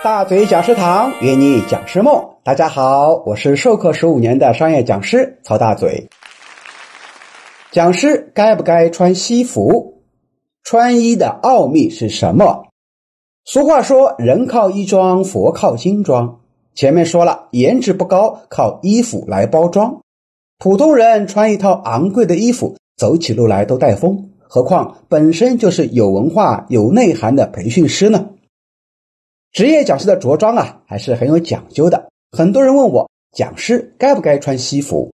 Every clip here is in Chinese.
大嘴讲师堂约你讲师梦，大家好，我是授课十五年的商业讲师曹大嘴。讲师该不该穿西服？穿衣的奥秘是什么？俗话说：“人靠衣装，佛靠金装。”前面说了，颜值不高，靠衣服来包装。普通人穿一套昂贵的衣服，走起路来都带风，何况本身就是有文化、有内涵的培训师呢？职业讲师的着装啊，还是很有讲究的。很多人问我，讲师该不该穿西服？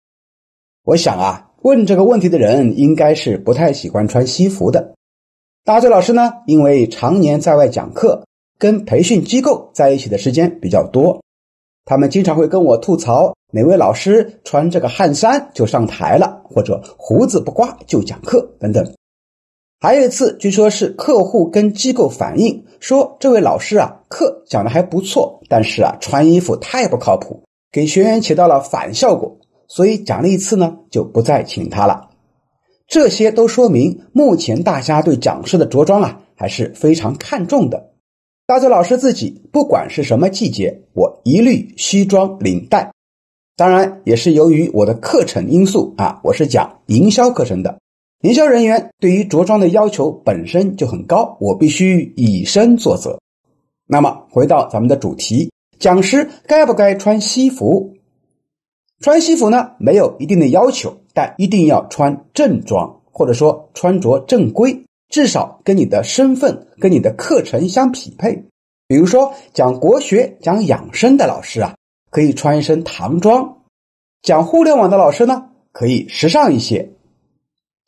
我想啊，问这个问题的人应该是不太喜欢穿西服的。大嘴老师呢，因为常年在外讲课，跟培训机构在一起的时间比较多。他们经常会跟我吐槽哪位老师穿这个汗衫就上台了，或者胡子不刮就讲课等等。还有一次，据说是客户跟机构反映说，这位老师啊课讲的还不错，但是啊穿衣服太不靠谱，给学员起到了反效果，所以讲了一次呢就不再请他了。这些都说明目前大家对讲师的着装啊还是非常看重的。大嘴老师自己不管是什么季节，我一律西装领带。当然，也是由于我的课程因素啊，我是讲营销课程的，营销人员对于着装的要求本身就很高，我必须以身作则。那么，回到咱们的主题，讲师该不该穿西服？穿西服呢，没有一定的要求，但一定要穿正装，或者说穿着正规。至少跟你的身份、跟你的课程相匹配。比如说，讲国学、讲养生的老师啊，可以穿一身唐装；讲互联网的老师呢，可以时尚一些；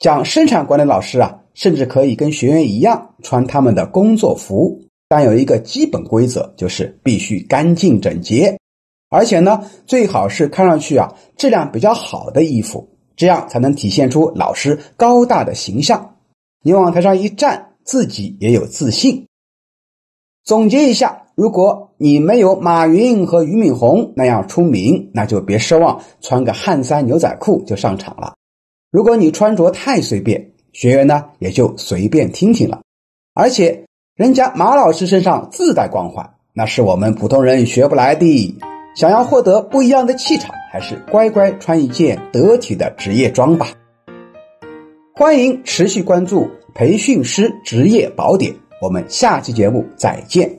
讲生产管理老师啊，甚至可以跟学员一样穿他们的工作服。但有一个基本规则，就是必须干净整洁，而且呢，最好是看上去啊质量比较好的衣服，这样才能体现出老师高大的形象。你往台上一站，自己也有自信。总结一下，如果你没有马云和俞敏洪那样出名，那就别奢望穿个汗衫牛仔裤就上场了。如果你穿着太随便，学员呢也就随便听听了。而且人家马老师身上自带光环，那是我们普通人学不来的。想要获得不一样的气场，还是乖乖穿一件得体的职业装吧。欢迎持续关注培训师职业宝典，我们下期节目再见。